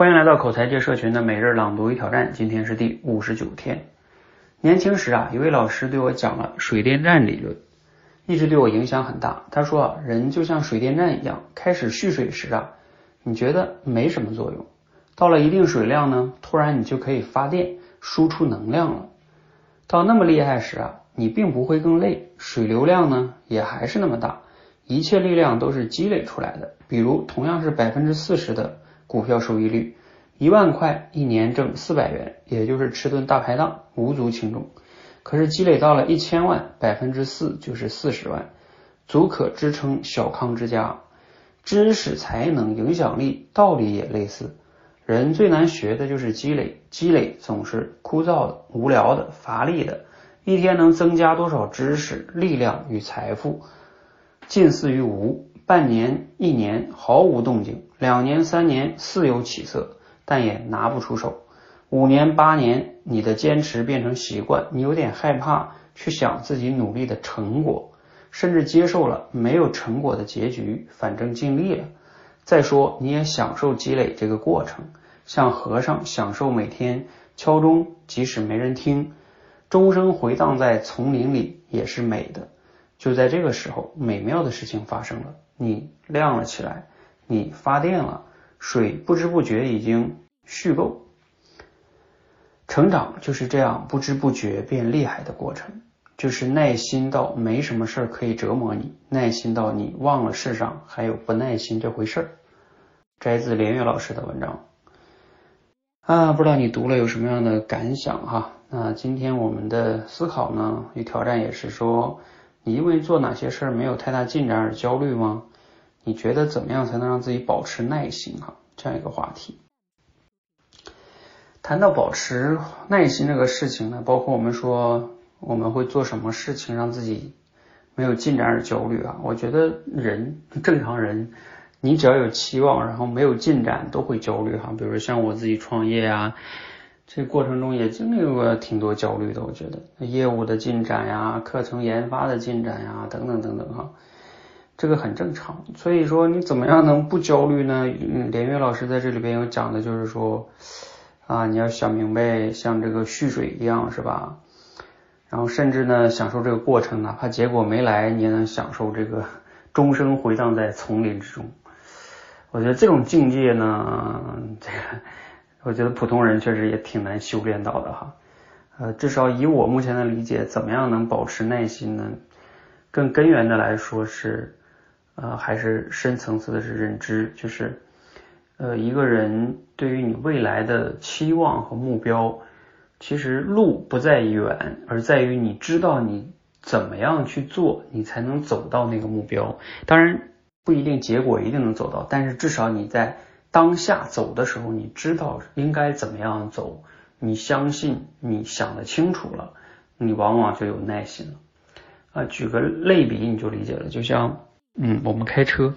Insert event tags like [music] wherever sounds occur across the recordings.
欢迎来到口才界社群的每日朗读与挑战，今天是第五十九天。年轻时啊，一位老师对我讲了水电站理论，一直对我影响很大。他说啊，人就像水电站一样，开始蓄水时啊，你觉得没什么作用，到了一定水量呢，突然你就可以发电输出能量了。到那么厉害时啊，你并不会更累，水流量呢也还是那么大，一切力量都是积累出来的。比如同样是百分之四十的。股票收益率一万块，一年挣四百元，也就是吃顿大排档，无足轻重。可是积累到了一千万，百分之四就是四十万，足可支撑小康之家。知识、才能、影响力，道理也类似。人最难学的就是积累，积累总是枯燥的、无聊的、乏力的。一天能增加多少知识、力量与财富，近似于无。半年、一年毫无动静，两年、三年似有起色，但也拿不出手。五年、八年，你的坚持变成习惯，你有点害怕去想自己努力的成果，甚至接受了没有成果的结局，反正尽力了。再说，你也享受积累这个过程，像和尚享受每天敲钟，即使没人听，钟声回荡在丛林里也是美的。就在这个时候，美妙的事情发生了。你亮了起来，你发电了，水不知不觉已经蓄够。成长就是这样不知不觉变厉害的过程，就是耐心到没什么事儿可以折磨你，耐心到你忘了世上还有不耐心这回事儿。摘自连岳老师的文章啊，不知道你读了有什么样的感想哈？那今天我们的思考呢与挑战也是说，你因为做哪些事儿没有太大进展而焦虑吗？你觉得怎么样才能让自己保持耐心？哈，这样一个话题。谈到保持耐心这个事情呢，包括我们说我们会做什么事情让自己没有进展而焦虑啊？我觉得人正常人，你只要有期望，然后没有进展都会焦虑哈。比如像我自己创业啊，这过程中也经历过挺多焦虑的。我觉得业务的进展呀，课程研发的进展呀，等等等等哈。这个很正常，所以说你怎么样能不焦虑呢？嗯，连岳老师在这里边有讲的，就是说啊，你要想明白，像这个蓄水一样，是吧？然后甚至呢，享受这个过程，哪怕结果没来，你也能享受这个 [laughs] 钟声回荡在丛林之中。我觉得这种境界呢，[laughs] 这个我觉得普通人确实也挺难修炼到的哈。呃，至少以我目前的理解，怎么样能保持耐心呢？更根源的来说是。呃，还是深层次的是认知，就是呃，一个人对于你未来的期望和目标，其实路不在远，而在于你知道你怎么样去做，你才能走到那个目标。当然不一定结果一定能走到，但是至少你在当下走的时候，你知道应该怎么样走，你相信你想的清楚了，你往往就有耐心了。啊，举个类比你就理解了，就像。嗯，我们开车。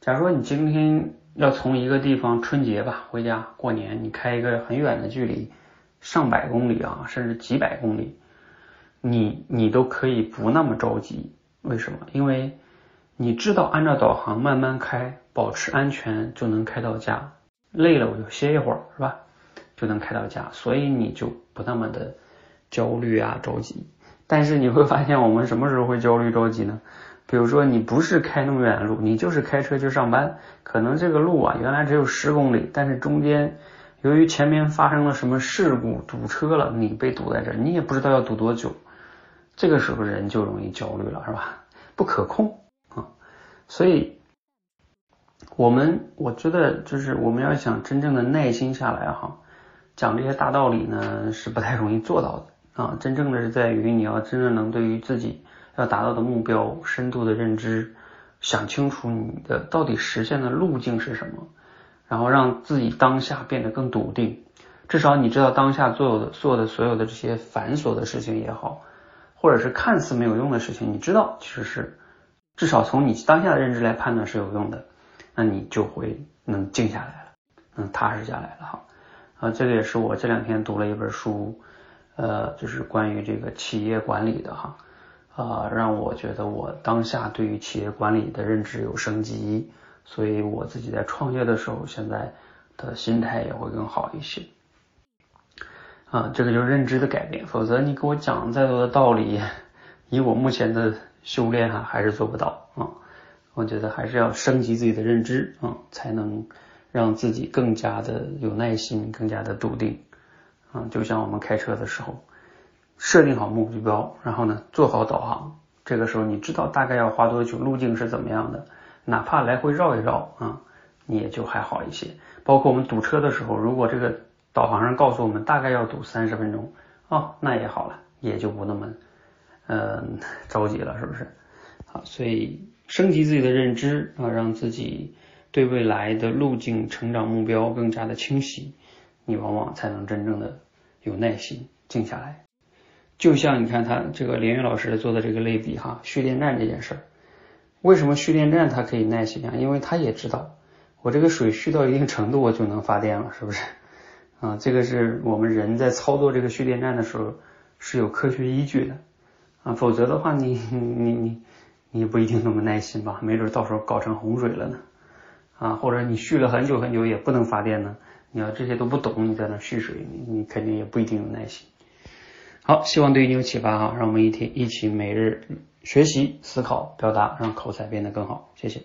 假如说你今天要从一个地方春节吧回家过年，你开一个很远的距离，上百公里啊，甚至几百公里，你你都可以不那么着急。为什么？因为你知道按照导航慢慢开，保持安全就能开到家。累了我就歇一会儿，是吧？就能开到家，所以你就不那么的焦虑啊着急。但是你会发现，我们什么时候会焦虑着急呢？比如说你不是开那么远的路，你就是开车去上班，可能这个路啊原来只有十公里，但是中间由于前面发生了什么事故堵车了，你被堵在这，你也不知道要堵多久，这个时候人就容易焦虑了，是吧？不可控啊，所以我们我觉得就是我们要想真正的耐心下来哈，讲这些大道理呢是不太容易做到的啊，真正的是在于你要真正能对于自己。要达到的目标，深度的认知，想清楚你的到底实现的路径是什么，然后让自己当下变得更笃定。至少你知道当下做的做的所有的这些繁琐的事情也好，或者是看似没有用的事情，你知道其实是至少从你当下的认知来判断是有用的，那你就会能静下来了，能踏实下来了哈。啊，这个也是我这两天读了一本书，呃，就是关于这个企业管理的哈。啊，让我觉得我当下对于企业管理的认知有升级，所以我自己在创业的时候，现在的心态也会更好一些。啊，这个就是认知的改变，否则你给我讲再多的道理，以我目前的修炼哈，还是做不到啊。我觉得还是要升级自己的认知啊，才能让自己更加的有耐心，更加的笃定啊。就像我们开车的时候，设定好目标，然后呢做好导航，这个时候你知道大概要花多久，路径是怎么样的，哪怕来回绕一绕啊，你也就还好一些。包括我们堵车的时候，如果这个导航上告诉我们大概要堵三十分钟哦，那也好了，也就不那么嗯着急了，是不是？好，所以。升级自己的认知啊，让自己对未来的路径、成长目标更加的清晰，你往往才能真正的有耐心静下来。就像你看他这个连云老师做的这个类比哈，蓄电站这件事儿，为什么蓄电站它可以耐心啊？因为他也知道我这个水蓄到一定程度我就能发电了，是不是？啊，这个是我们人在操作这个蓄电站的时候是有科学依据的啊，否则的话你你你。你也不一定那么耐心吧，没准到时候搞成洪水了呢，啊，或者你蓄了很久很久也不能发电呢。你要这些都不懂，你在那蓄水，你你肯定也不一定有耐心。好，希望对你有启发哈，让我们一天一起每日学习、思考、表达，让口才变得更好。谢谢。